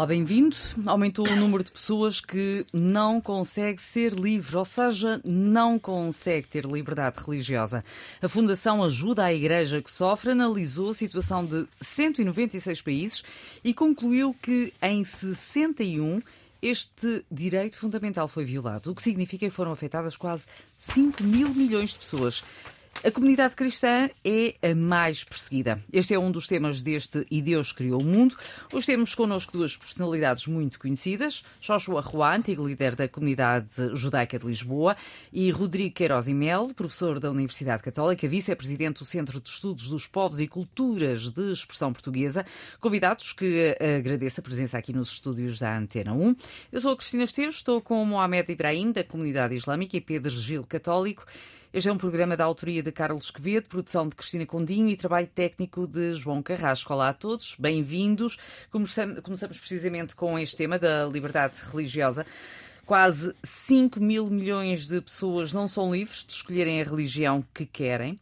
Olá, bem-vindo. Aumentou o número de pessoas que não consegue ser livre, ou seja, não consegue ter liberdade religiosa. A Fundação Ajuda à Igreja que Sofre analisou a situação de 196 países e concluiu que em 61 este direito fundamental foi violado, o que significa que foram afetadas quase 5 mil milhões de pessoas. A comunidade cristã é a mais perseguida. Este é um dos temas deste E Deus Criou o Mundo. Hoje temos connosco duas personalidades muito conhecidas: Joshua Roa, antigo líder da comunidade judaica de Lisboa, e Rodrigo Queiroz e Mel, professor da Universidade Católica, vice-presidente do Centro de Estudos dos Povos e Culturas de Expressão Portuguesa. Convidados que agradeço a presença aqui nos estúdios da Antena 1. Eu sou a Cristina Esteves, estou com Mohamed Ibrahim, da comunidade islâmica, e Pedro Gil, católico. Este é um programa da autoria de Carlos Quevedo, produção de Cristina Condinho e trabalho técnico de João Carrasco. Olá a todos, bem-vindos. Começamos precisamente com este tema da liberdade religiosa. Quase 5 mil milhões de pessoas não são livres de escolherem a religião que querem.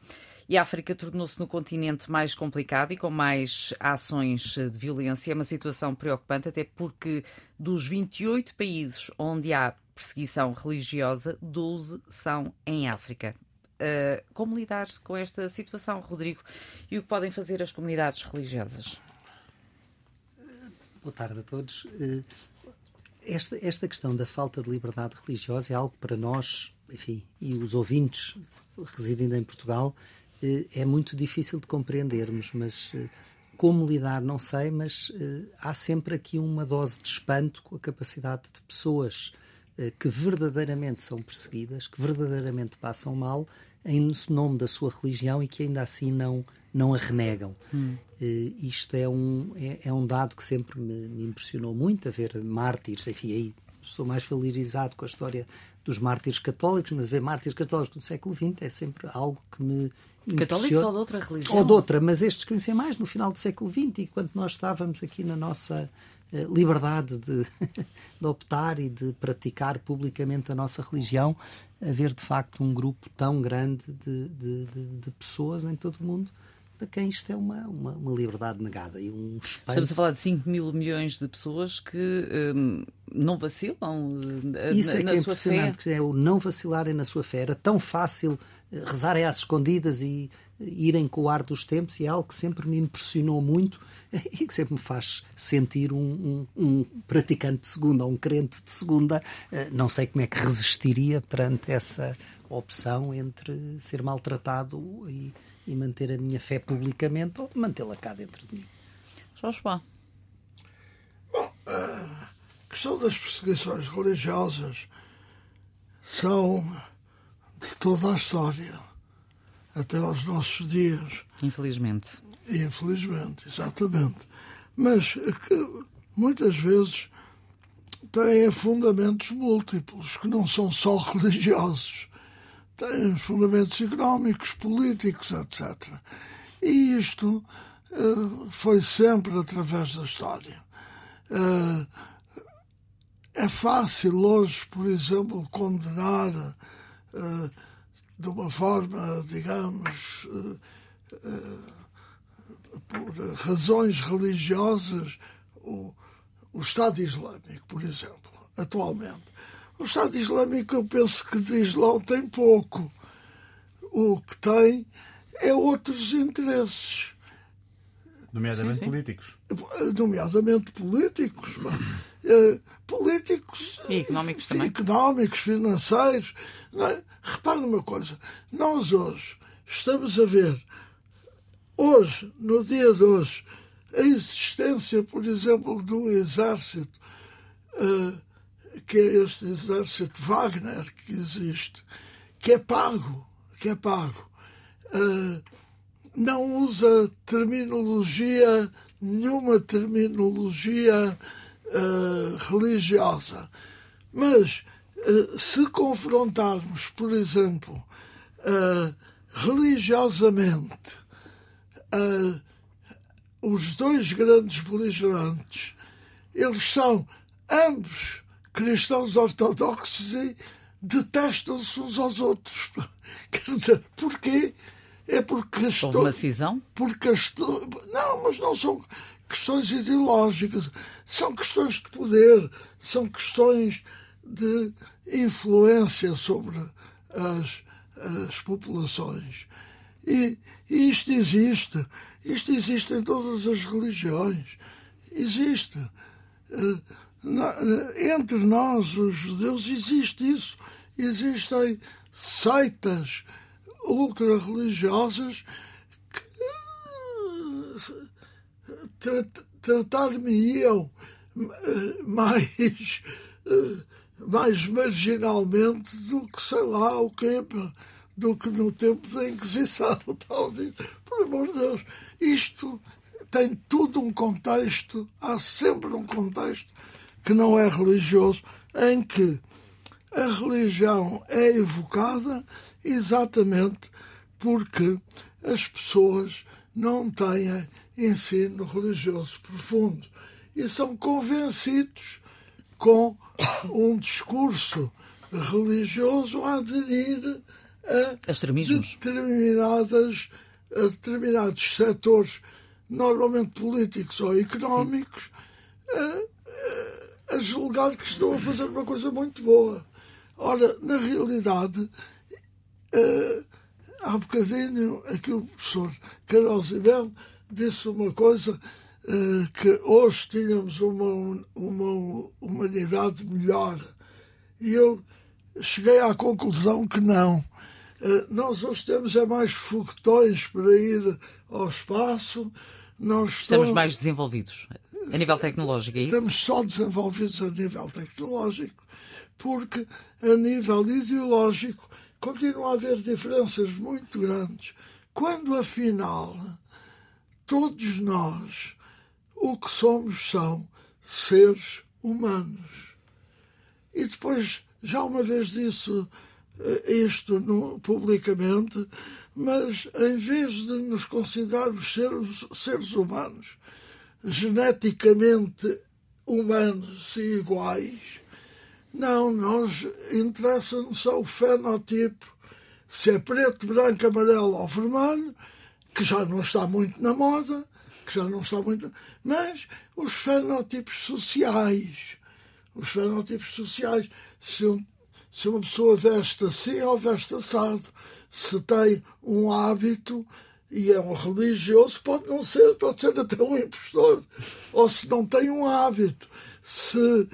E a África tornou-se no continente mais complicado e com mais ações de violência. É uma situação preocupante, até porque dos 28 países onde há perseguição religiosa, 12 são em África. Uh, como lidar com esta situação, Rodrigo? E o que podem fazer as comunidades religiosas? Boa tarde a todos. Uh, esta, esta questão da falta de liberdade religiosa é algo para nós, enfim, e os ouvintes residindo em Portugal, uh, é muito difícil de compreendermos, mas como lidar, não sei, mas há sempre aqui uma dose de espanto com a capacidade de pessoas eh, que verdadeiramente são perseguidas, que verdadeiramente passam mal em nome da sua religião e que ainda assim não, não a renegam. Hum. Uh, isto é um, é, é, um dado que sempre me, me, impressionou muito, a ver mártires, enfim, aí estou mais familiarizado com a história dos mártires católicos, mas ver mártires católicos do século XX é sempre algo que me Católicos ou de outra religião? Ou de outra, mas estes conhecem mais no final do século XX, e quando nós estávamos aqui na nossa eh, liberdade de, de, optar e de praticar publicamente a nossa religião, haver de facto um grupo tão grande de, de, de pessoas em todo o mundo para quem isto é uma, uma, uma, liberdade negada e um espanto. Estamos a falar de 5 mil milhões de pessoas que hum, não vacilam uh, Isso na, é que é impressionante, fé. é o não vacilarem na sua fé. Era tão fácil eh, rezarem às escondidas e irem com o ar dos tempos e é algo que sempre me impressionou muito e que sempre me faz sentir um, um, um praticante de segunda, um crente de segunda. Eh, não sei como é que resistiria perante essa opção entre ser maltratado e, e manter a minha fé publicamente ou mantê-la cá dentro de mim. Jorge Bom, a questão das perseguições religiosas são de toda a história até aos nossos dias. Infelizmente. Infelizmente, exatamente. Mas que muitas vezes têm fundamentos múltiplos, que não são só religiosos. Têm fundamentos económicos, políticos, etc. E isto uh, foi sempre através da história. Uh, é fácil hoje, por exemplo, condenar uh, de uma forma, digamos, por razões religiosas, o, o Estado Islâmico, por exemplo, atualmente. O Estado Islâmico, eu penso que de Islão tem pouco. O que tem é outros interesses. Nomeadamente sim, sim. políticos. Nomeadamente políticos. Uh, políticos. E económicos também. Económicos, financeiros. É? Repare numa coisa. Nós hoje estamos a ver, hoje, no dia de hoje, a existência, por exemplo, de um exército, uh, que é este exército Wagner que existe, que é pago, que é pago. Uh, não usa terminologia, nenhuma terminologia uh, religiosa. Mas uh, se confrontarmos, por exemplo, religiosamente os dois grandes beligerantes, eles são ambos cristãos ortodoxos e detestam-se uns aos outros. Quer dizer, porquê? É porque estou. Houve uma cisão? Porque estou. Não, mas não são questões ideológicas, são questões de poder, são questões de influência sobre as, as populações. E, e isto existe. Isto existe em todas as religiões. Existe. Uh, entre nós, os judeus, existe isso. Existem seitas ultra-religiosas que tratar-me-iam mais, mais marginalmente do que, sei lá, o que do que no tempo da Inquisição, talvez. Por amor de Deus, isto tem tudo um contexto, há sempre um contexto que não é religioso, em que a religião é evocada exatamente porque as pessoas não têm ensino religioso profundo e são convencidos com um discurso religioso a aderir a Extremismos. determinadas a determinados setores, normalmente políticos ou económicos, a, a, julgar que estão a fazer uma coisa muito boa. Ora, na realidade, há bocadinho aqui o professor Carlos Ibel disse uma coisa que hoje tínhamos uma, uma humanidade melhor. E eu cheguei à conclusão que não. Eh, nós hoje temos é mais foguetões para ir ao espaço. Nós estamos, estamos mais desenvolvidos a nível tecnológico, é isso? Estamos só desenvolvidos a nível tecnológico, porque a nível ideológico continua a haver diferenças muito grandes. Quando, afinal, todos nós o que somos são seres humanos. E depois, já uma vez disse isto no, publicamente, mas em vez de nos considerarmos seres, seres humanos, geneticamente humanos e iguais, não, nós interessa-nos só o fenotipo, se é preto, branco, amarelo ou vermelho, que já não está muito na moda, que já não está muito. Mas os fenotipos sociais. Os fenotipos sociais. Se um se uma pessoa veste assim ou veste assado, se tem um hábito e é um religioso, pode não ser, pode ser até um impostor, ou se não tem um hábito, se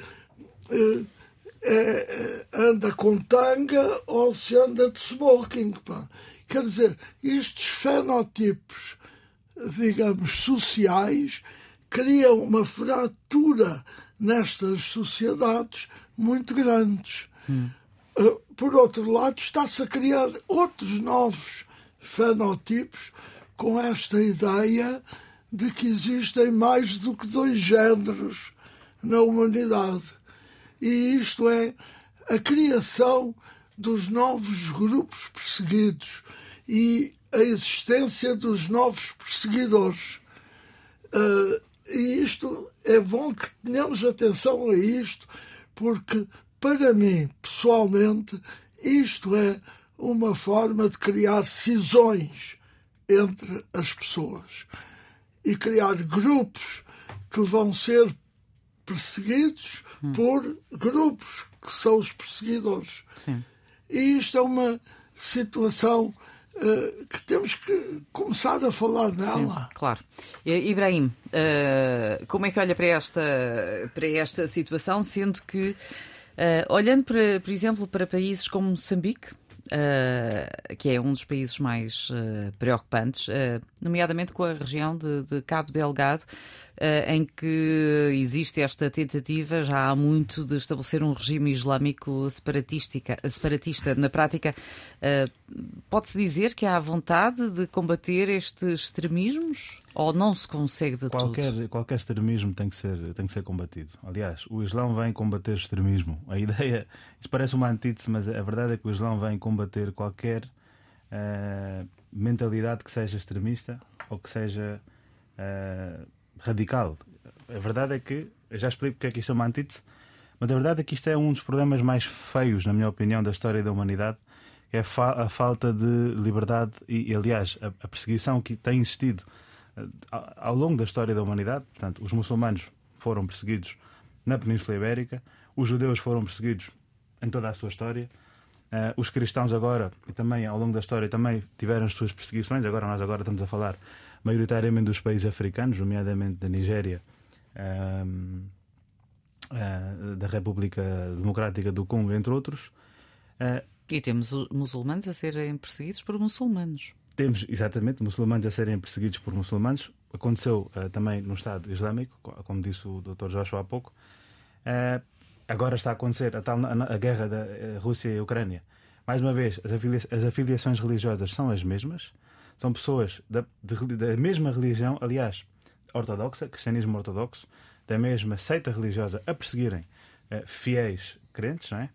eh, é, anda com tanga ou se anda de smoking. Pá. Quer dizer, estes fenotipos, digamos, sociais, criam uma fratura nestas sociedades muito grandes. Hum. Ah, por outro lado, está-se a criar outros novos fenotipos com esta ideia de que existem mais do que dois géneros na humanidade. E isto é a criação dos novos grupos perseguidos e a existência dos novos perseguidores. Uh, e isto é bom que tenhamos atenção a isto, porque para mim, pessoalmente, isto é uma forma de criar cisões entre as pessoas e criar grupos que vão ser perseguidos hum. por grupos que são os perseguidores. Sim. E isto é uma situação uh, que temos que começar a falar nela. Sim, claro. Ibrahim, uh, como é que olha para esta, para esta situação, sendo que Uh, olhando, para, por exemplo, para países como Moçambique, uh, que é um dos países mais uh, preocupantes, nomeadamente com a região de, de, Cabo Delgado, eh, em que existe esta tentativa já há muito de estabelecer um regime islâmico separatista. Na prática, eh, pode-se dizer que há vontade de combater estes extremismos ou não se consegue de qualquer, tudo? Qualquer extremismo tem que, ser, tem que ser combatido. Aliás, o Islão vem combater extremismo. A ideia, isso parece uma antítese, mas a verdade é que o Islão vem combater qualquer uh, mentalidade que seja extremista ou que seja uh, radical. A verdade é que, eu já explico porque é que isto é uma antítese, mas a verdade é que isto é um dos problemas mais feios, na minha opinião, da história da humanidade, é a, fa a falta de liberdade e, e aliás, a, a, perseguição que tem existido uh, ao longo da história da humanidade. Portanto, os muçulmanos foram perseguidos na Península Ibérica, os judeus foram perseguidos em toda a sua história. Uh, os cristãos agora, e também ao longo da história, também tiveram as suas perseguições. Agora nós agora estamos a falar maioritariamente dos países africanos, nomeadamente da Nigéria, uh, uh, da República Democrática do Congo, entre outros. e temos muçulmanos a serem perseguidos por muçulmanos. Temos, exatamente, muçulmanos a serem perseguidos por muçulmanos. Aconteceu também no Estado Islâmico, como disse o Dr. Joshua há pouco agora está a acontecer a, tal, a, a guerra da eh, Rússia e Ucrânia. Mais uma vez, as afiliações religiosas são as mesmas, são pessoas da, de, da mesma religião, aliás, ortodoxa, cristianismo ortodoxo, da mesma seita religiosa a perseguirem uh, fiéis crentes, não é?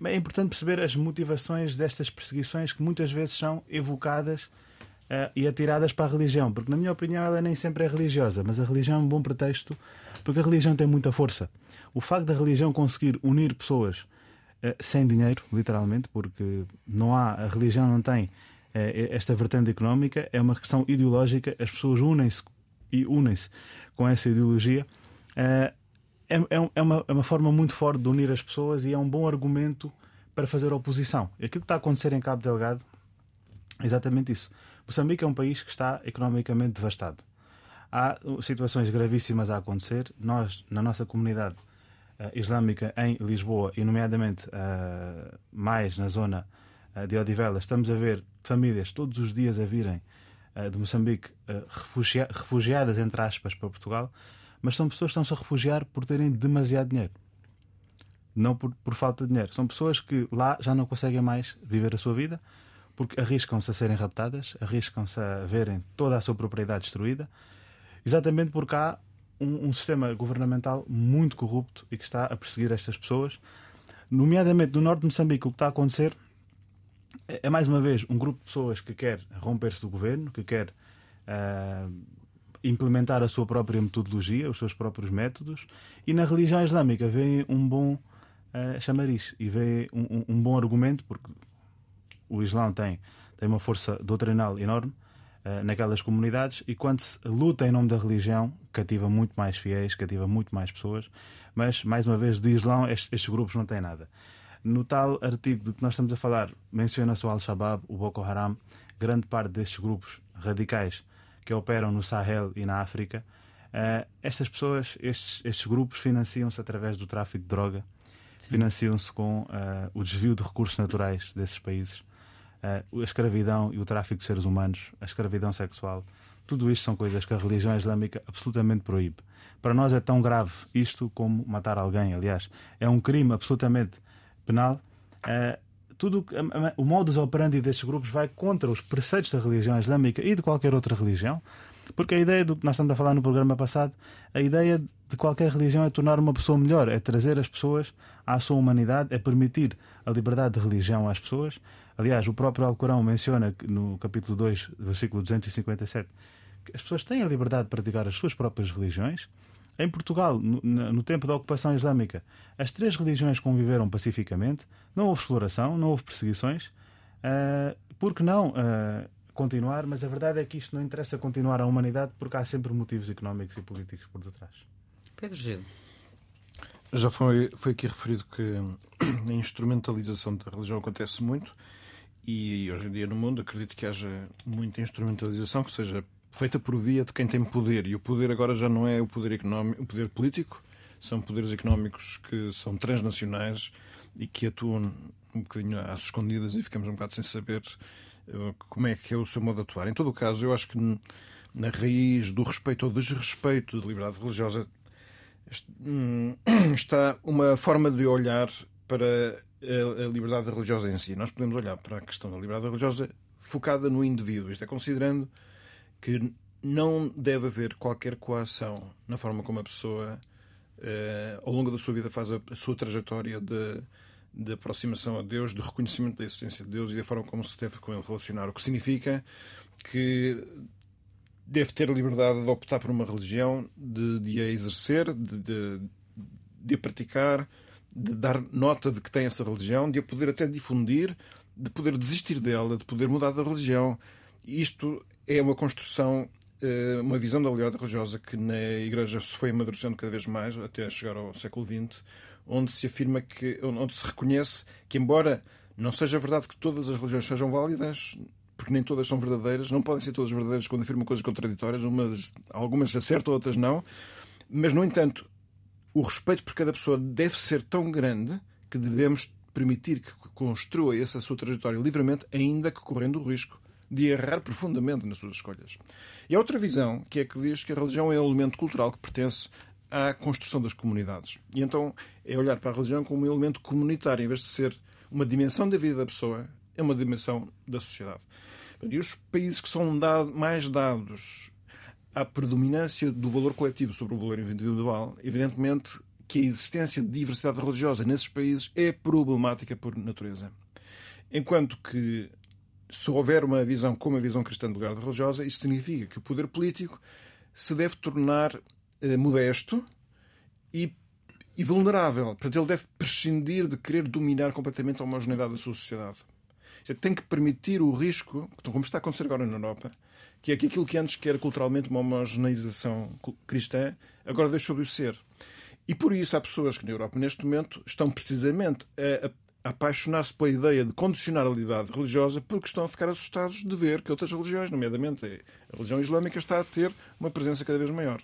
Uh, é importante perceber as motivações destas perseguições que muitas vezes são evocadas uh, e atiradas para a religião, porque, na minha opinião, ela nem sempre é religiosa, mas a religião é um bom pretexto, porque a religião tem muita força. O facto da religião conseguir unir pessoas sem dinheiro, literalmente, porque não há, a religião não tem esta vertente económica, é uma questão ideológica, as pessoas unem-se e unem-se com essa ideologia. É, é, é, uma, é uma forma muito forte de unir as pessoas e é um bom argumento para fazer oposição. Aquilo que está a acontecer em Cabo Delgado é exatamente isso. Moçambique é um país que está economicamente devastado. Há situações gravíssimas a acontecer. Nós, na nossa comunidade uh, islâmica em Lisboa, e nomeadamente uh, mais na zona de Odivelas, estamos a ver famílias todos os dias a virem de Moçambique refugia refugiadas, entre aspas, para Portugal, mas são pessoas que estão-se a refugiar por terem demasiado dinheiro. Não por, por falta de dinheiro. São pessoas que lá já não conseguem mais viver a sua vida porque arriscam-se a serem raptadas, arriscam-se a verem toda a sua propriedade destruída, exatamente porque há um, um, sistema governamental muito corrupto e que está a perseguir estas pessoas. Nomeadamente no norte de Moçambique, o que está a acontecer é, é mais uma vez um grupo de pessoas que quer romper-se do governo, que quer uh, implementar a sua própria metodologia, os seus próprios métodos, e na religião islâmica vê um bom uh, chamariz e vê um, um, bom argumento, porque o Islão tem, tem uma força doutrinal enorme uh, naquelas comunidades e quando se luta em nome da religião, cativa muito mais fiéis, cativa muito mais pessoas, mas, mais uma vez, de Islão estes, estes grupos não têm nada. No tal artigo de que nós estamos a falar, menciona-se o Al-Shabaab, o Boko Haram, grande parte destes grupos radicais que operam no Sahel e na África. Uh, estas pessoas, estes, estes grupos, financiam-se através do tráfico de droga, financiam-se com uh, o desvio de recursos naturais desses países uh, a escravidão e o tráfico de seres humanos, a escravidão sexual, tudo isto são coisas que a religião islâmica absolutamente proíbe. Para nós é tão grave isto como matar alguém. Aliás, é um crime absolutamente penal. Uh, tudo o modus operandi destes grupos vai contra os preceitos da religião islâmica e de qualquer outra religião, porque a ideia do que nós estamos a falar no programa passado, a ideia de qualquer religião é tornar uma pessoa melhor, é trazer as pessoas à sua humanidade, é permitir a liberdade de religião às pessoas, Aliás, o próprio Alcorão menciona no capítulo 2, versículo 257, que as pessoas têm a liberdade de praticar as suas próprias religiões. Em Portugal, no, no tempo da ocupação islâmica, as três religiões conviveram pacificamente, não houve exploração, não houve perseguições. Uh, por que não uh, continuar? Mas a verdade é que isto não interessa continuar à humanidade porque há sempre motivos económicos e políticos por detrás. Pedro Gil. Já foi, foi aqui referido que a instrumentalização da religião acontece muito e hoje em dia no mundo acredito que haja muita instrumentalização que seja feita por via de quem tem poder. E o poder agora já não é o poder económico, o poder político, são poderes económicos que são transnacionais e que atuam um bocadinho às escondidas e ficamos um bocado sem saber eh, como é que é o seu modo de atuar. Em todo o caso, eu acho que na raiz do respeito ou desrespeito da liberdade religiosa hum, está uma forma de olhar para a liberdade religiosa em si. Nós podemos olhar para a questão da liberdade religiosa focada no indivíduo, isto é, considerando que não deve haver qualquer coação na forma como a pessoa, eh, ao longo da sua vida, faz a, a sua trajetória de, de aproximação a Deus, de reconhecimento da existência de Deus e da forma como se deve com ele relacionar. O que significa que deve ter a liberdade de optar por uma religião, de, de a exercer, de, de, de a praticar, de dar nota de que tem essa religião, de a poder até difundir, de poder desistir dela, de poder mudar da religião. Isto é uma construção, eh, uma visão da liberdade religiosa que na Igreja se foi amadurecendo cada vez mais, até chegar ao século XX, onde se afirma que, onde se reconhece que, embora não seja verdade que todas as religiões sejam válidas, porque nem todas são verdadeiras, não podem ser todas verdadeiras quando afirmam coisas contraditórias, umas, algumas acertam, outras não, mas, no entanto, o respeito por cada pessoa deve ser tão grande que devemos permitir que construa essa sua trajetória livremente, ainda que correndo o risco de errar profundamente nas suas escolhas. E há outra visão, que é que diz que a religião é um elemento cultural que pertence à construção das comunidades. E então é olhar para a religião como um elemento comunitário, em vez de ser uma dimensão da vida da pessoa, é uma dimensão da sociedade. E os países que são dado, mais dados à predominância do valor coletivo sobre o valor individual, evidentemente que a existência de diversidade religiosa nesses países é problemática por natureza. Enquanto que, se houver uma visão como a visão cristã de liberdade religiosa, isto significa que o poder político se deve tornar eh, modesto e, e vulnerável. Portanto, ele deve prescindir de querer dominar completamente a homogeneidade da sua sociedade. Tem que permitir o risco, como está a acontecer agora na Europa, que é que aquilo que antes que era culturalmente uma homogeneização cristã, agora deixou de ser. E por isso há pessoas que na Europa, neste momento, estão precisamente a apaixonar-se pela ideia de condicionar a liberdade religiosa porque estão a ficar assustados de ver que outras religiões, nomeadamente a religião islâmica, está a ter uma presença cada vez maior.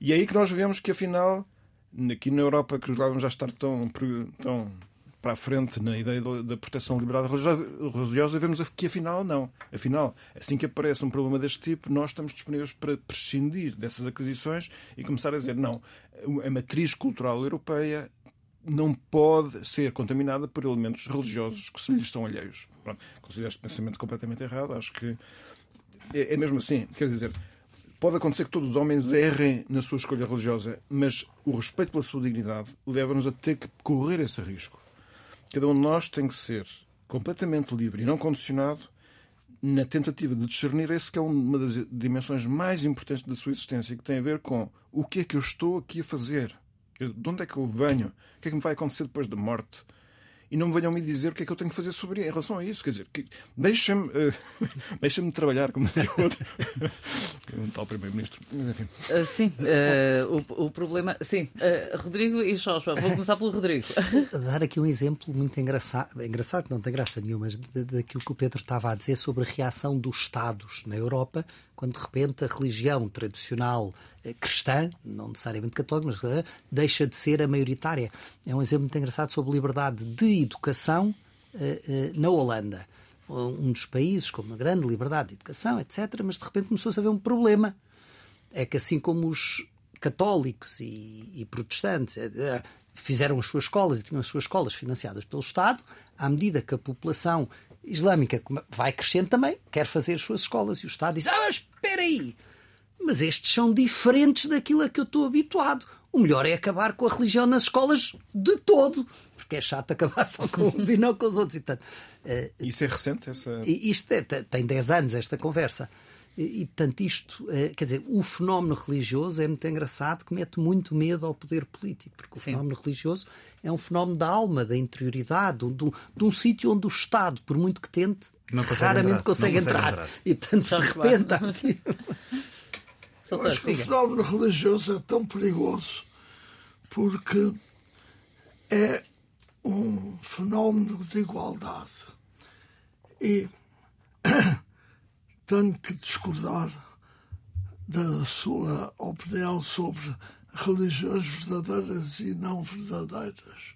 E é aí que nós vemos que, afinal, aqui na Europa, que já já estar tão, tão para a frente na ideia da proteção da liberdade religiosa, vemos que afinal não. Afinal, assim que aparece um problema deste tipo, nós estamos disponíveis para prescindir dessas aquisições e começar a dizer não, a matriz cultural europeia não pode ser contaminada por elementos religiosos que se lhes são alheios. Pronto, considero este pensamento completamente errado. Acho que é, é mesmo assim. Quer dizer, pode acontecer que todos os homens errem na sua escolha religiosa, mas o respeito pela sua dignidade leva-nos a ter que correr esse risco. Cada um de nós tem que ser completamente livre e não condicionado na tentativa de discernir esse que é uma das dimensões mais importantes da sua existência, que tem a ver com o que é que eu estou aqui a fazer, de onde é que eu venho, o que é que me vai acontecer depois da morte, e não me venham me dizer o que é que eu tenho que fazer sobre em relação a isso. Quer dizer, deixa-me uh, deixa trabalhar, como dizia o outro. um tal Primeiro-Ministro. Mas enfim. Uh, sim, uh, o, o, problema. Sim, Rodrigo e Joshua. Vou começar pelo Rodrigo. Dar aqui um exemplo muito engraçado, engraçado, não tem graça nenhuma, mas daquilo que o Pedro estava a dizer sobre a reação dos Estados na Europa, quando de repente a religião tradicional eh, cristã, não necessariamente católica, mas eh, deixa de ser a maioritária. É um exemplo muito engraçado sobre liberdade de educação eh, na Holanda. Um dos países com uma grande liberdade de educação, etc., mas de repente começou-se a haver um problema. É que assim como os católicos e, e protestantes fizeram as suas escolas e tinham as suas escolas financiadas pelo Estado, à medida que a população islâmica vai crescendo também, quer fazer as suas escolas e o Estado diz: Ah, mas espera aí, mas estes são diferentes daquilo a que eu estou habituado. O melhor é acabar com a religião nas escolas de todo, porque é chato acabar só com uns e não com os outros. E, portanto, uh, Isso é recente? Essa... Isto é, tem 10 anos, esta conversa. E, e, portanto, isto, uh, quer dizer, o fenómeno religioso é muito engraçado que mete muito medo ao poder político, porque o Sim. fenómeno religioso é um fenómeno da alma, da interioridade, de, de, de um sítio onde o Estado, por muito que tente, consegue raramente entrar. consegue, entrar. entrar. E, portanto, de repente, há aqui. Eu acho que o fenómeno religioso é tão perigoso porque é um fenómeno de igualdade. E tenho que discordar da sua opinião sobre religiões verdadeiras e não verdadeiras.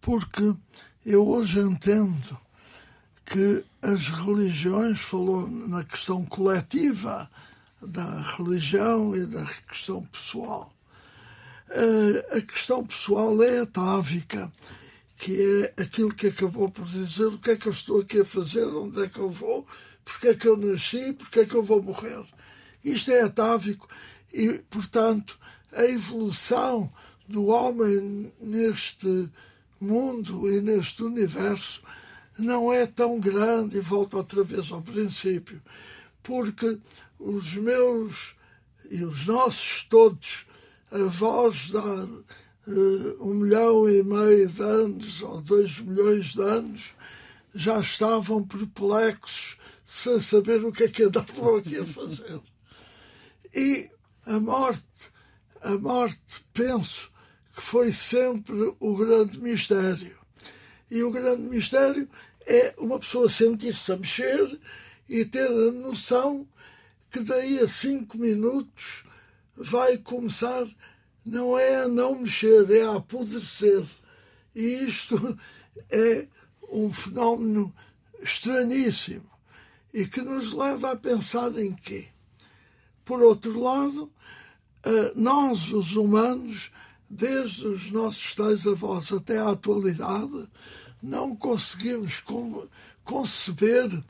Porque eu hoje entendo que as religiões, falou na questão coletiva, da religião e da questão pessoal. Uh, a questão pessoal é atávica, que é aquilo que acabou por dizer o que é que eu estou aqui a fazer, onde é que eu vou, porque é que eu nasci, porque é que eu vou morrer. Isto é atávico e, portanto, a evolução do homem neste mundo e neste universo não é tão grande, e volto outra vez ao princípio, porque os meus e os nossos todos avós da uh, um milhão e meio de anos ou dois milhões de anos já estavam perplexos sem saber o que é que andavam aqui a fazer. E a morte, a morte, penso que foi sempre o grande mistério. E o grande mistério é uma pessoa sentir-se a mexer e ter a noção que daí a cinco minutos vai começar, não é a não mexer, é a apodrecer. E isto é um fenómeno estranhíssimo e que nos leva a pensar em quê? Por outro lado, eh, nós, os humanos, desde os nossos tais avós até à atualidade, não conseguimos conceber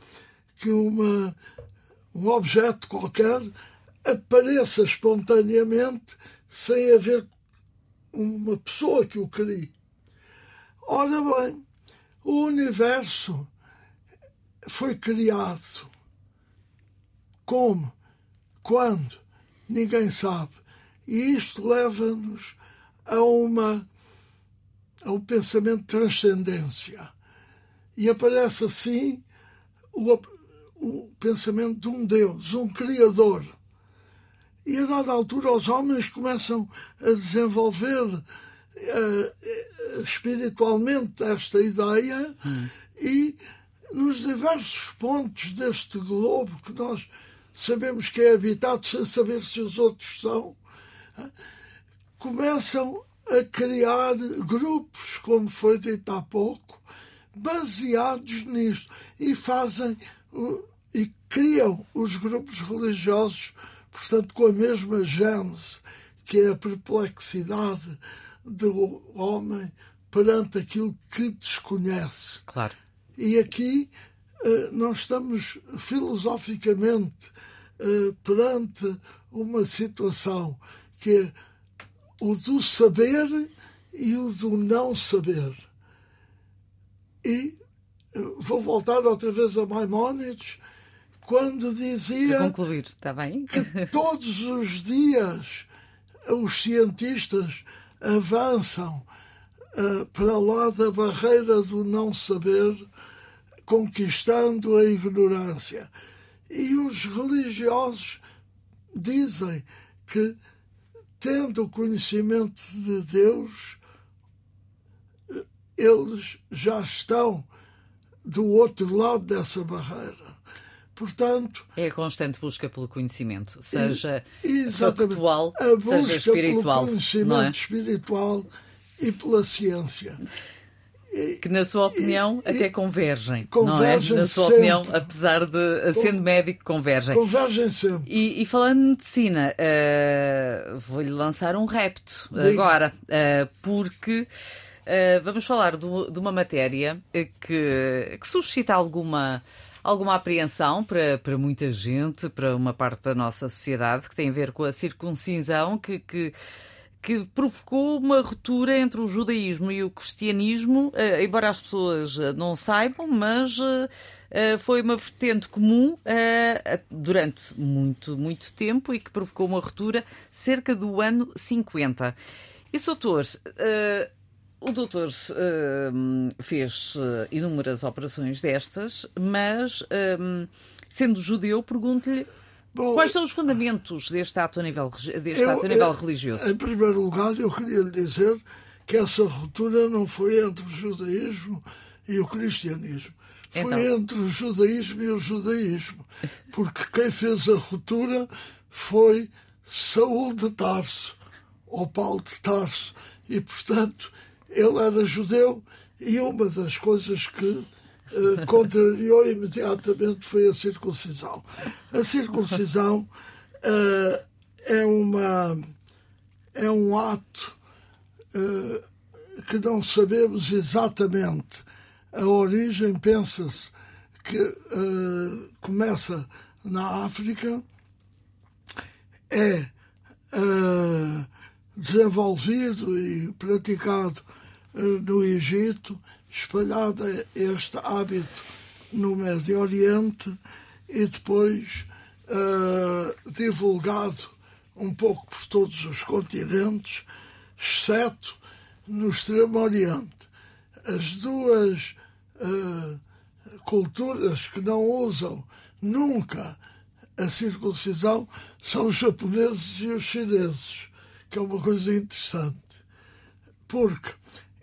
que uma, um objeto qualquer apareça espontaneamente sem haver uma pessoa que o crie. Ora bem, o universo foi criado. Como? Quando? Ninguém sabe. E isto leva-nos a uma ao pensamento de transcendência. E aparece assim o, o pensamento de um Deus, um Criador. E a dada altura os homens começam a desenvolver uh, espiritualmente esta ideia hum. e nos diversos pontos deste globo que nós sabemos que é habitado sem saber se os outros são, uh, começam a criar grupos, como foi dito há pouco, baseados nisto e fazem e criam os grupos religiosos portanto, com a mesma gênese, que é a perplexidade do homem perante aquilo que desconhece. Claro. E aqui eh, nós estamos filosoficamente eh, perante uma situação que é o do saber e o do não saber. E eh, vou voltar outra vez a Maimónides, quando dizia concluir, está bem? que todos os dias os cientistas avançam uh, para lá da barreira do não saber, conquistando a ignorância. E os religiosos dizem que, tendo o conhecimento de Deus, eles já estão do outro lado dessa barreira. Portanto, é a constante busca pelo conhecimento, seja factual, a busca seja espiritual, pelo conhecimento é? espiritual e pela ciência. Que, na sua opinião, e, até convergem, convergem, não é? Na sua sempre. opinião, apesar de, sendo médico, convergem. Convergem sempre. E, e falando de medicina, uh, vou-lhe lançar um repto Diga. agora, uh, porque uh, vamos falar do, de uma matéria que, que suscita alguma alguma apreensão para, para muita gente, para uma parte da nossa sociedade, que tem a ver com a circuncisão, que, que, que provocou uma ruptura entre o judaísmo e o cristianismo, eh, embora as pessoas eh, não saibam, mas eh, foi uma vertente comum durante muito, muito tempo e que provocou uma ruptura cerca do ano 50. E, doutor, o doutor uh, fez uh, inúmeras operações destas, mas, sendo judeu, pergunto-lhe quais são os fundamentos deste ato a nível, deste eu, ato a nível eu, religioso. Em primeiro lugar, eu queria lhe dizer que essa ruptura não foi entre o judaísmo e o cristianismo. Foi então. entre o judaísmo e o judaísmo. Porque quem fez a ruptura foi Saúl de Tarso, ou Paulo de Tarso. E, portanto, ele era judeu e uma das coisas que contrariou imediatamente foi a circuncisão. A circuncisão uh, é, uma, é um ato uh, que não sabemos exatamente a origem, pensa-se que uh, começa na África, é desenvolvido e praticado no Egito, espalhado este hábito no Médio Oriente e depois uh, divulgado um pouco por todos os continentes, exceto no Extremo Oriente. As duas uh, culturas que não usam nunca a circuncisão são os japoneses e os chineses, que é uma coisa interessante. Porque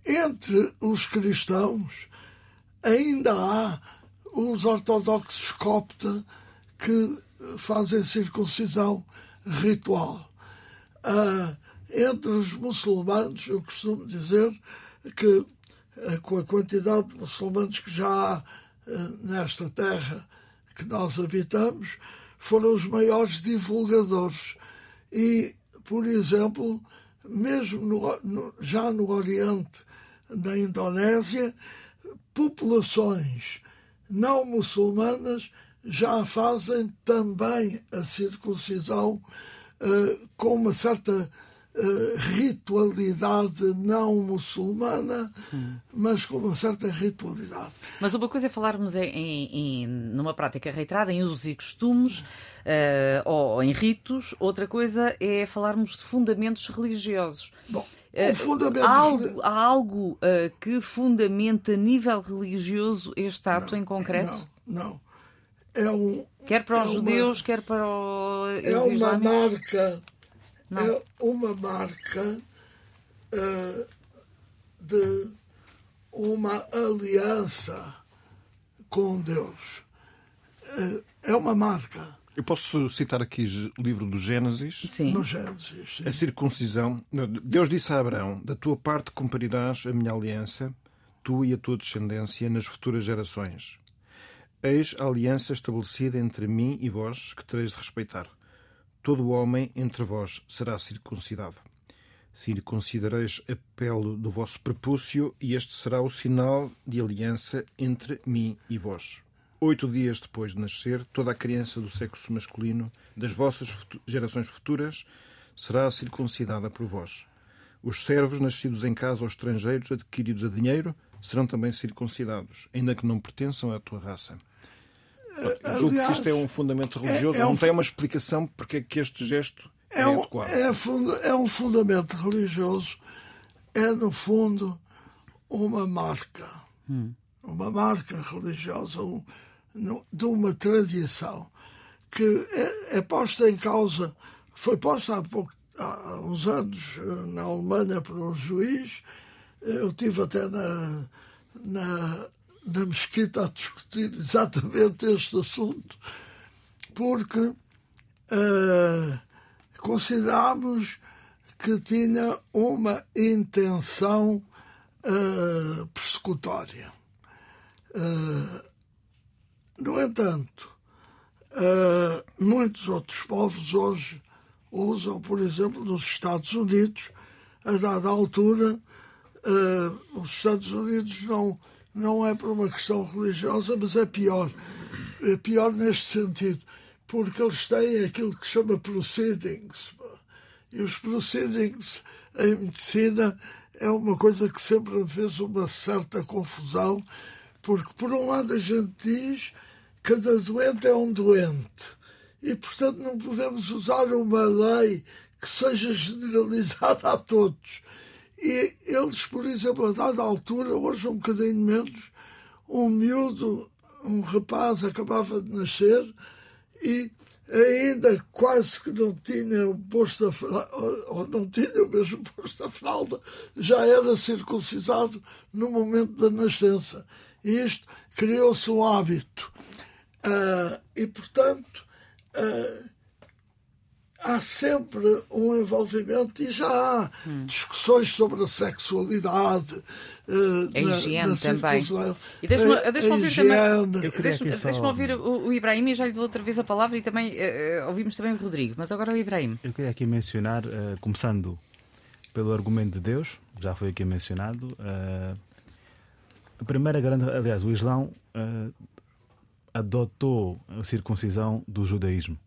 entre os cristãos ainda há os ortodoxos copta que fazem circuncisão ritual. Ah, entre os muçulmanos, eu costumo dizer que ah, com a quantidade de muçulmanos que já há ah, nesta terra que nós habitamos, foram os maiores divulgadores. E, por exemplo, mesmo no, no, já no Oriente, na Indonésia, populações não muçulmanas já fazem também a circuncisão uh, com uma certa uh, ritualidade não muçulmana, hum. mas com uma certa ritualidade. Mas uma coisa é falarmos em, em numa prática reiterada, em usos e costumes, uh, ou em ritos, outra coisa é falarmos de fundamentos religiosos. Bom, o fundamento... há algo, há algo uh, que fundamenta a nível religioso este ato não, em concreto? Não, não. É um, quer para os é judeus, quer para o É uma islâmicos? marca, não. é uma marca uh, de uma aliança com Deus. Uh, é uma marca. Eu posso citar aqui o livro do Gênesis? Sim. No Gênesis, sim. A circuncisão. Deus disse a Abraão: Da tua parte cumprirás a minha aliança, tu e a tua descendência, nas futuras gerações. Eis a aliança estabelecida entre mim e vós, que tereis de respeitar. Todo o homem entre vós será circuncidado. Circuncidareis a pele do vosso prepúcio, e este será o sinal de aliança entre mim e vós. Oito dias depois de nascer, toda a criança do sexo masculino das vossas gerações futuras será circuncidada por vós. Os servos nascidos em casa ou estrangeiros, adquiridos a dinheiro, serão também circuncidados, ainda que não pertençam à tua raça. Aliás, Julgo que isto é um fundamento religioso, é, é um, não tem uma explicação porque é que este gesto é, é um, adequado. É, é um fundamento religioso, é no fundo uma marca. Hum. Uma marca religiosa, um, de uma tradição que é, é, posta em causa, foi posta há, pouco, há uns anos eh, na Alemanha por um juiz. Eu tive até na, na, na mesquita a discutir exatamente este assunto, porque uh, consideramos que tinha uma intenção uh, persecutória. Uh, no entanto, uh, muitos outros povos hoje usam, por exemplo, nos Estados Unidos, a dada altura, uh, os Estados Unidos não, não é por uma questão religiosa, mas é pior. É pior neste sentido, porque eles têm aquilo que chama proceedings. E os proceedings em medicina é uma coisa que sempre fez uma certa confusão, porque, por um lado, a gente diz cada doente é um doente. E, portanto, não podemos usar uma lei que seja generalizada a todos. E eles, por exemplo, a dada altura, hoje um bocadinho menos, um miúdo, um rapaz acabava de nascer e ainda quase que não tinha posto a fralda, ou não tinha mesmo posto a fralda, já era circuncisado no momento da nascença. E isto criou-se um hábito. Uh, e, portanto, uh, há sempre um envolvimento e já há hum. discussões sobre a sexualidade. Uh, a higiene na também. E deixa-me deixa ouvir também. Deixa-me deixa ouvir o, o Ibrahim e já lhe dou outra vez a palavra e também uh, ouvimos também o Rodrigo. Mas agora o Ibrahim. Eu queria aqui mencionar, uh, começando pelo argumento de Deus, já foi aqui mencionado. a primeira grande. Aliás, o Islão adotou a circuncisão do judaísmo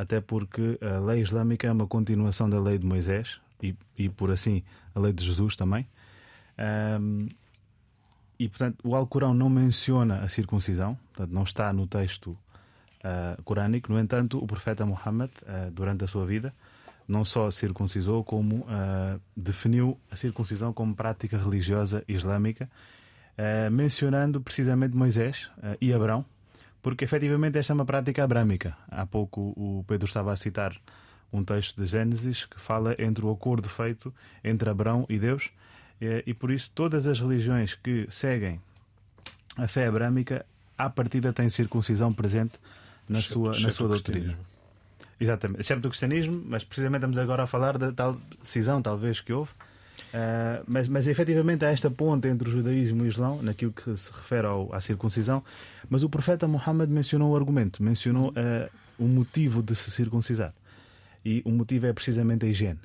até porque a lei islâmica é uma continuação da lei de Moisés e, e por assim a lei de Jesus também. Um, e portanto o Alcorão não menciona a circuncisão, portanto não está no texto uh, corânico. No entanto, o profeta Muhammad, uh, durante a sua vida, não só circuncisou, como uh, definiu a circuncisão como prática religiosa islâmica, mencionando precisamente Moisés e Abraão, porque efetivamente esta é uma prática abrâmica. Há pouco o Pedro estava a citar um texto de Gênesis que fala entre o acordo feito entre Abraão e Deus, e por isso todas as religiões que seguem a fé abrâmica, à partida têm circuncisão presente na exceto, sua, na sua doutrina. Exatamente, exceto do cristianismo, mas precisamente estamos agora a falar da tal cisão, talvez, que houve Uh, mas, mas efetivamente há esta ponte entre o judaísmo e o islão, naquilo que se refere ao, à circuncisão. Mas o profeta Muhammad mencionou o argumento, mencionou uh, o motivo de se circuncisar. E o motivo é precisamente a higiene.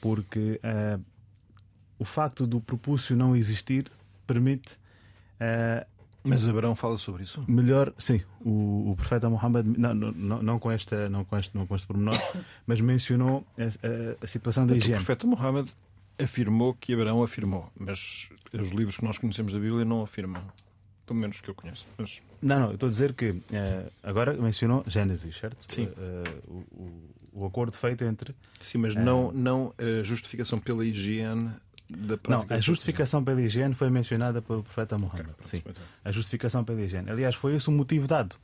Porque uh, o facto do propúcio não existir permite. mas Abraão fala sobre isso? Melhor, sim. O, o profeta Muhammad, não, não, não, com esta, não, com este, não com este pormenor, mas mencionou a, a, a situação da higiene. O profeta Muhammad afirmou que Abraão afirmou, mas os livros que nós conhecemos da Bíblia não afirmam. Pelo menos que eu conheço. Mas... Não, não, eu estou a dizer que uh, agora mencionou Gênesis, certo? Sim. Uh, o, o, acordo feito entre. Sim, mas não, uh, não a justificação pela higiene da prática. Não, a justificação pela higiene foi mencionada pelo profeta Muhammad. Okay, Sim. A justificação pela higiene. Aliás, foi esse o motivo dado.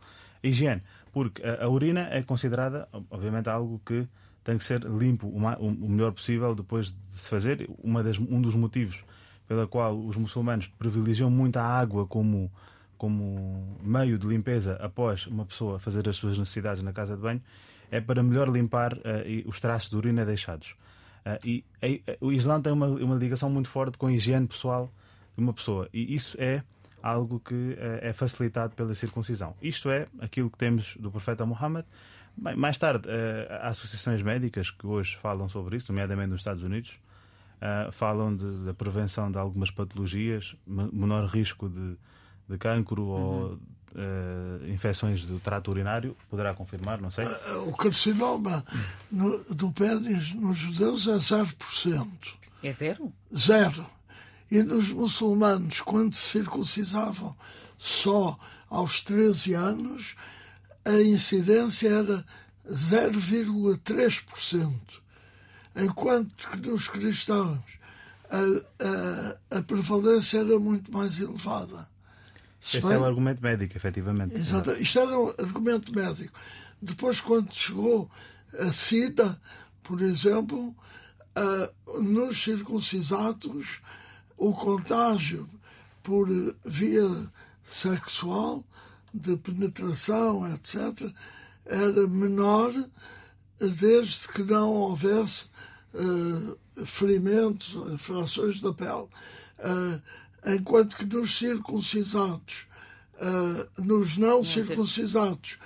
Higiene. Porque a, a urina é considerada, obviamente, algo que tem que ser limpo o, melhor possível depois de se fazer. Uma das, um dos motivos pela qual os muçulmanos privilegiam muito a água como, como meio de limpeza após uma pessoa fazer as suas necessidades na casa de banho é para melhor limpar uh, os traços de urina deixados. Uh, e uh, o Islã tem uma, uma ligação muito forte com a higiene pessoal de uma pessoa e isso é algo que é facilitado pela circuncisão. Isto é aquilo que temos do profeta Muhammad Bem, mais tarde, uh, há associações médicas que hoje falam sobre isso, nomeadamente nos Estados Unidos, uh, falam da prevenção de algumas patologias, menor risco de, de cancro uhum. ou uh, infecções do trato urinário, poderá confirmar, não sei. O carcinoma no, do pênis nos judeus é 0%. É zero? Zero. E nos muçulmanos, quando se circuncisavam só aos 13 anos, a incidência era 0,3%, enquanto que nos cristãos a, a, a, prevalência era muito mais elevada. Se Esse bem, é o argumento médico, efetivamente. Exato, isto era um argumento médico. Depois, quando chegou a SIDA, por exemplo, nos circuncisados, o contágio por via sexual de penetração, etc., era menor desde que não houvesse uh, ferimentos, frações da pele. Uh, enquanto que nos circuncisados, uh, nos não circuncisados,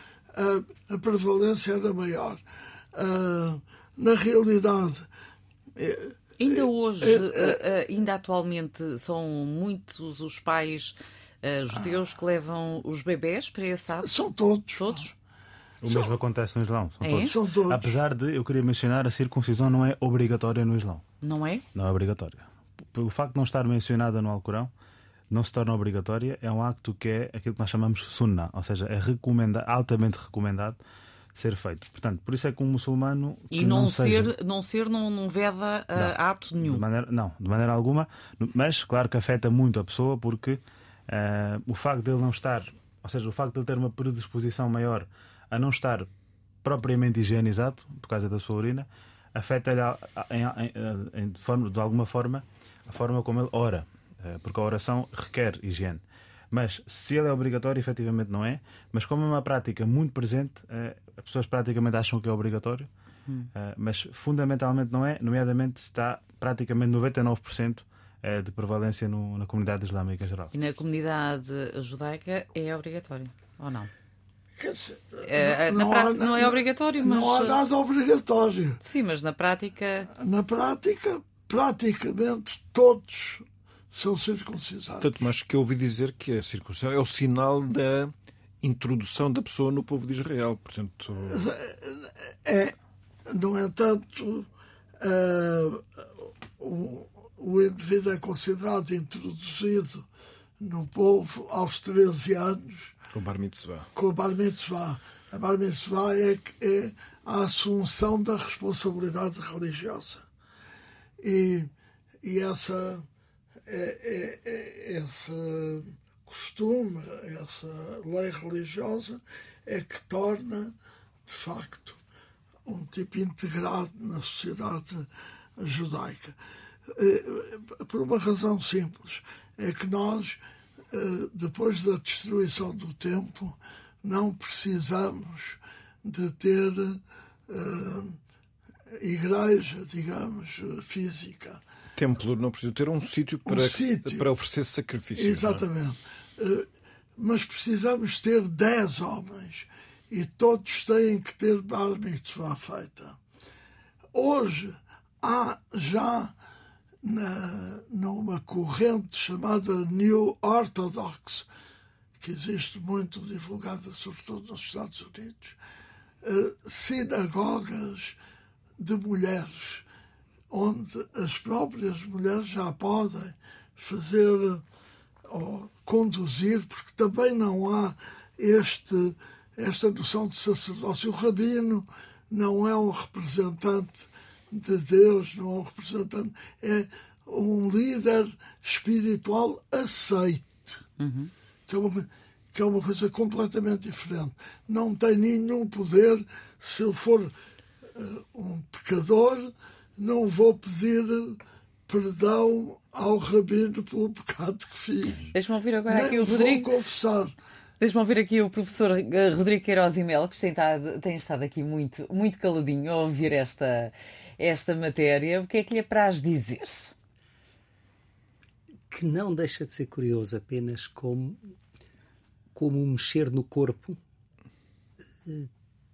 a prevalência era maior. na realidade. Ainda hoje, ainda atualmente, são muitos os pais uh, judeus que levam os bebés para esse ato? São todos. Todos? O mesmo acontece no Islão. São, é? todos. são todos. Apesar de, eu queria mencionar, a circuncisão não é obrigatória no Islão. Não é? Não é obrigatória. Pelo facto de não estar mencionada no Alcorão, não se torna obrigatória. É um acto que é aquilo que nós chamamos sunnah, ou seja, é recomenda, altamente recomendado ser feito. Portanto, por isso é que um muçulmano. E não, não, ser, seja... não ser, não, não veda uh, não, ato nenhum. De maneira, não, de maneira alguma. Mas, claro que afeta muito a pessoa, porque Uh, o facto dele não estar, ou seja, o facto de ele ter uma predisposição maior a não estar propriamente higienizado por causa da sua urina, afeta-lhe de, de alguma forma a forma como ele ora, uh, porque a oração requer higiene. Mas se ele é obrigatório, efetivamente não é. Mas como é uma prática muito presente, uh, as pessoas praticamente acham que é obrigatório hum. mas fundamentalmente não é, nomeadamente está praticamente 99% uh, de prevalência no, na comunidade islâmica em geral. E na comunidade judaica é obrigatório, ou não? Dizer, é, não, na não é obrigatório, mas. Não há nada obrigatório. Sim, mas na prática. Na prática, praticamente todos são circuncisados. Tanto mais que eu ouvi dizer que a circuncisão é o sinal da introdução da pessoa no povo de Israel. Portanto... É, no entanto, uh, o, o indivíduo é considerado introduzido no povo aos 13 anos. Com o Bar Mitzvah. Com o Bar Mitzvah. A Bar Mitzvah é, é a assunção da responsabilidade religiosa. E, e essa, é, é, é, esse costume, essa lei religiosa, é que torna, de facto, um tipo integrado na sociedade judaica. É, por uma razão simples, é que nós, é, depois da destruição do templo, não precisamos de ter igreja, digamos, física. Templo não precisa ter um sítio para, um sítio. para oferecer sacrifícios. É? Exatamente. É? Mas precisamos ter dez homens e todos têm que ter bar mitzvah feita. Hoje há já na, numa corrente chamada New Orthodox, que existe muito divulgada, sobretudo nos Estados Unidos, uh, sinagogas de mulheres, onde as próprias mulheres já podem fazer ou conduzir, porque também não há este, esta noção de sacerdócio. O rabino não é um representante de Deus, não é um representante, é um líder espiritual aceite. Uhum. Que, é uma, que é uma coisa completamente diferente. Não tem nenhum poder se eu for uh, um pecador, não vou pedir perdão ao rabino pelo pecado que fiz. Deixa-me ouvir agora Nem aqui o Rodrigo. Vou confessar. Deixa-me ouvir aqui o professor eh, Rodrigo Queiroz e Mel, que tem estado, tem estado aqui muito, muito caladinho a ouvir esta, esta matéria. O que é que lhe apraz dizer? Que não deixa de ser curioso apenas como, como mexer no corpo eh,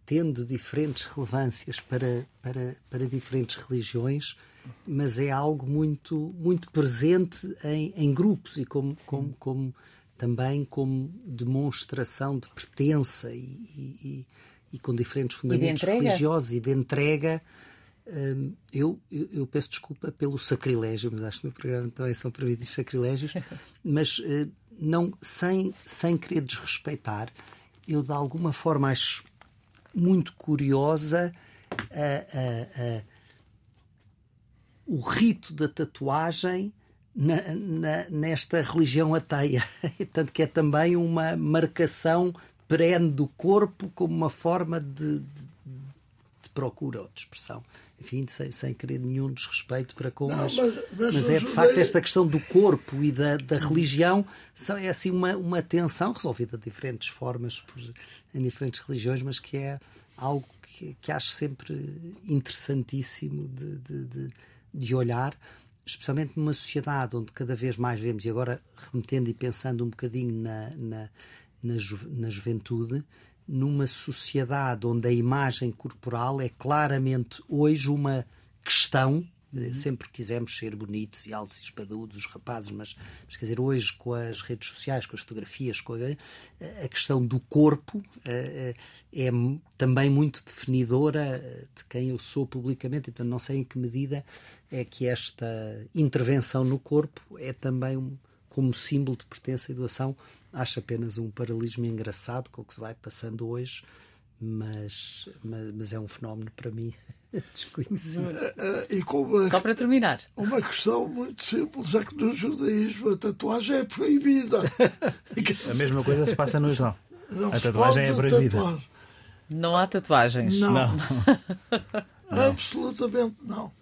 tendo diferentes relevâncias para, para, para diferentes religiões, mas é algo muito, muito presente em, em grupos e como, como, como, também como demonstração de pertença e, e, e com diferentes fundamentos e religiosos e de entrega. Hum, eu, eu, peço desculpa pelo sacrilégio, mas acho que no programa também são permitidos sacrilégios, mas uh, não, sem, sem querer desrespeitar, eu de alguma forma acho muito curiosa o rito da tatuagem na, na, nesta religião ateia. Tanto que é também uma marcação perene do corpo como uma forma de, de procura ou de expressão. Enfim, sem, sem querer nenhum desrespeito para com, Não, mas, mas, mas, mas é de facto esta questão do corpo e da, da religião são, é assim uma, uma tensão resolvida de diferentes formas por, em diferentes religiões, mas que é algo que, que acho sempre interessantíssimo de, de, de, de olhar, especialmente numa sociedade onde cada vez mais vemos, e agora remetendo e pensando um bocadinho na, na, na, ju, na juventude, numa sociedade onde a imagem corporal é claramente hoje uma questão Uhum. Sempre quisemos ser bonitos e altos e espadudos, os rapazes, mas, mas, quer dizer, hoje com as redes sociais, com as fotografias, com a, a questão do corpo é também muito definidora de quem eu sou publicamente, e portanto não sei em que medida é que esta intervenção no corpo é também um, como símbolo de pertença e doação. Acho apenas um paralelismo engraçado com o que se vai passando hoje mas, mas, mas, é um fenómeno para mim desconhecido. É, e uma, Só para terminar. Uma questão muito simples é que no judaísmo a tatuagem é proibida. A mesma coisa se passa no Islão. a tatuagem é proibida. Não há tatuagens. Não. não. Absolutamente não.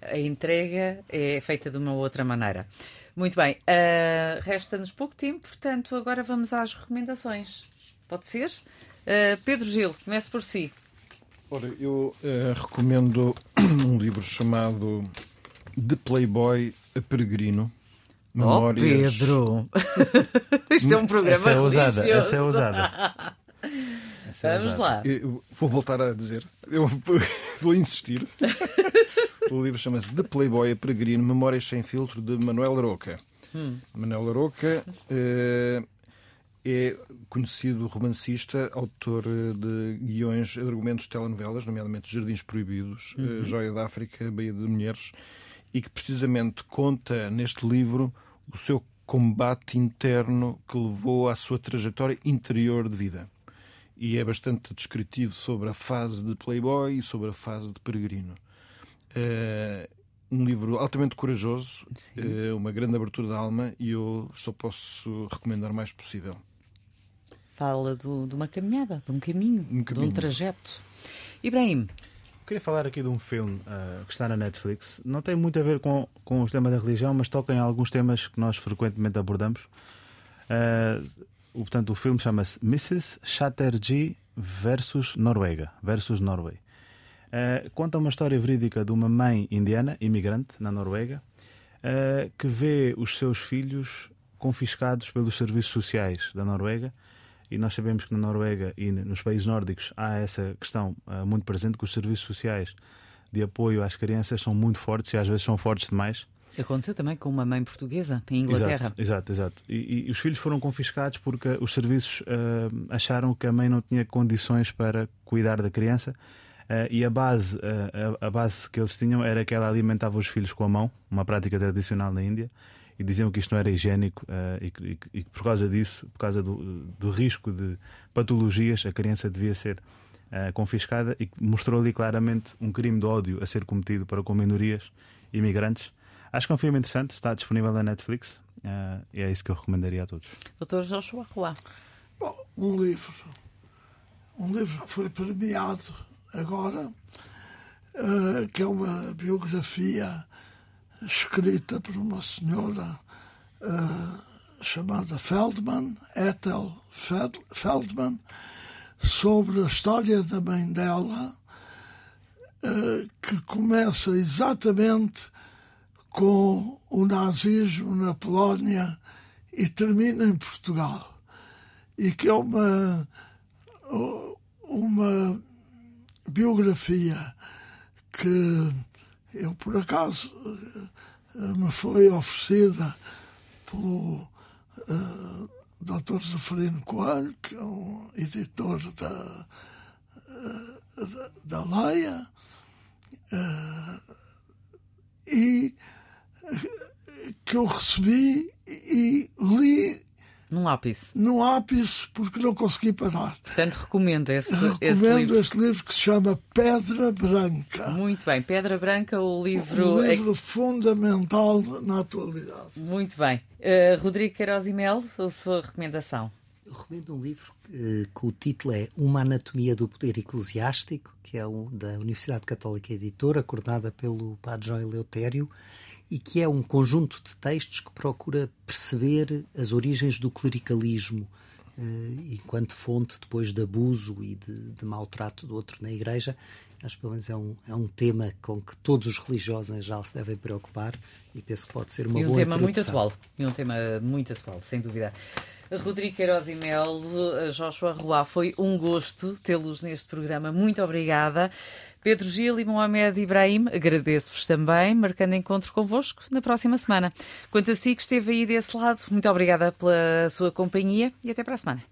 A entrega é feita de uma outra maneira. Muito bem. Uh, Resta-nos pouco tempo, portanto, agora vamos às recomendações. Pode ser? Uh, Pedro Gil, comece por si. Ora, eu uh, recomendo um livro chamado The Playboy a Peregrino. Memórias... Oh, Pedro! Isto é um programa essa é ousada, religioso. Essa é ousada. Vamos lá. Eu vou voltar a dizer. Eu vou insistir. o livro chama-se The Playboy a Peregrino, Memórias Sem Filtro, de Manuel Aroca. Hum. Manuel Aroca uh, é conhecido romancista, autor de guiões de argumentos de telenovelas, nomeadamente Jardins Proibidos, uhum. Joia da África, Baía de Mulheres, e que precisamente conta neste livro o seu combate interno que levou à sua trajetória interior de vida. E é bastante descritivo sobre a fase de Playboy e sobre a fase de Peregrino. Uh, um livro altamente corajoso, uh, uma grande abertura da alma e eu só posso recomendar o mais possível. Fala do, de uma caminhada, de um caminho, um caminho. de um trajeto. Ibrahim, Queria falar aqui de um filme uh, que está na Netflix. Não tem muito a ver com, com os temas da religião, mas toca em alguns temas que nós frequentemente abordamos. Uh, o, portanto, o filme chama-se Mrs. Chatterjee versus Noruega, versus Norway. Uh, conta uma história verídica de uma mãe indiana, imigrante, na Noruega, que vê os seus filhos confiscados pelos serviços sociais da Noruega e nós sabemos que na Noruega e nos países nórdicos há essa questão uh, muito presente, que os serviços sociais de apoio às crianças são muito fortes e às vezes são fortes demais. Aconteceu também com uma mãe portuguesa em Inglaterra. Exato, exato. exato. E, e, os filhos foram confiscados porque os serviços uh, acharam que a mãe não tinha condições para cuidar da criança uh, e a base, uh, a, a, base que eles tinham era que ela alimentava os filhos com a mão, uma prática tradicional na Índia e diziam que isto não era higiênico e, que, e, por causa disso, por causa do, do, risco de patologias, a criança devia ser confiscada e mostrou ali claramente um crime de ódio a ser cometido para com minorias imigrantes. Acho que é um filme interessante, está disponível na Netflix uh, e é isso que eu recomendaria a todos. Doutor Joshua Roa. Bom, um livro, um livro que foi premiado agora, que é uma biografia escrita por uma senhora uh, chamada Feldman, Ethel Feldman, sobre a história da mãe dela, uh, que começa exatamente com o nazismo na Polónia e termina em Portugal. E que é uma, uma biografia que eu, por acaso, eh, me foi oferecida pelo uh, eh, Dr. Zeferino Coelho, que é um editor da, uh, da, da Leia, uh, e que eu recebi e li num lápis. Num lápis, porque não consegui parar. Portanto, recomendo esse, recomendo esse livro. este livro que se chama Pedra Branca. Muito bem, Pedra Branca, o livro. Um livro é... fundamental na atualidade. Muito bem. Uh, Rodrigo Queiroz e Mel, a sua recomendação? Eu recomendo um livro uh, que o título é Uma Anatomia do Poder Eclesiástico, que é um, da Universidade Católica Editora, acordada pelo Padre João Eleutério e que é um conjunto de textos que procura perceber as origens do clericalismo uh, enquanto fonte depois de abuso e de, de maltrato do outro na Igreja. Acho que pelo menos é um, é um tema com que todos os religiosos em geral se devem preocupar e penso que pode ser uma e um boa tema muito atual E um tema muito atual, sem dúvida. Rodrigo Queiroz e Mel, Joshua Roa, foi um gosto tê-los neste programa. Muito obrigada. Pedro Gil e Mohamed Ibrahim, agradeço-vos também, marcando encontro convosco na próxima semana. Quanto a si que esteve aí desse lado, muito obrigada pela sua companhia e até para a semana.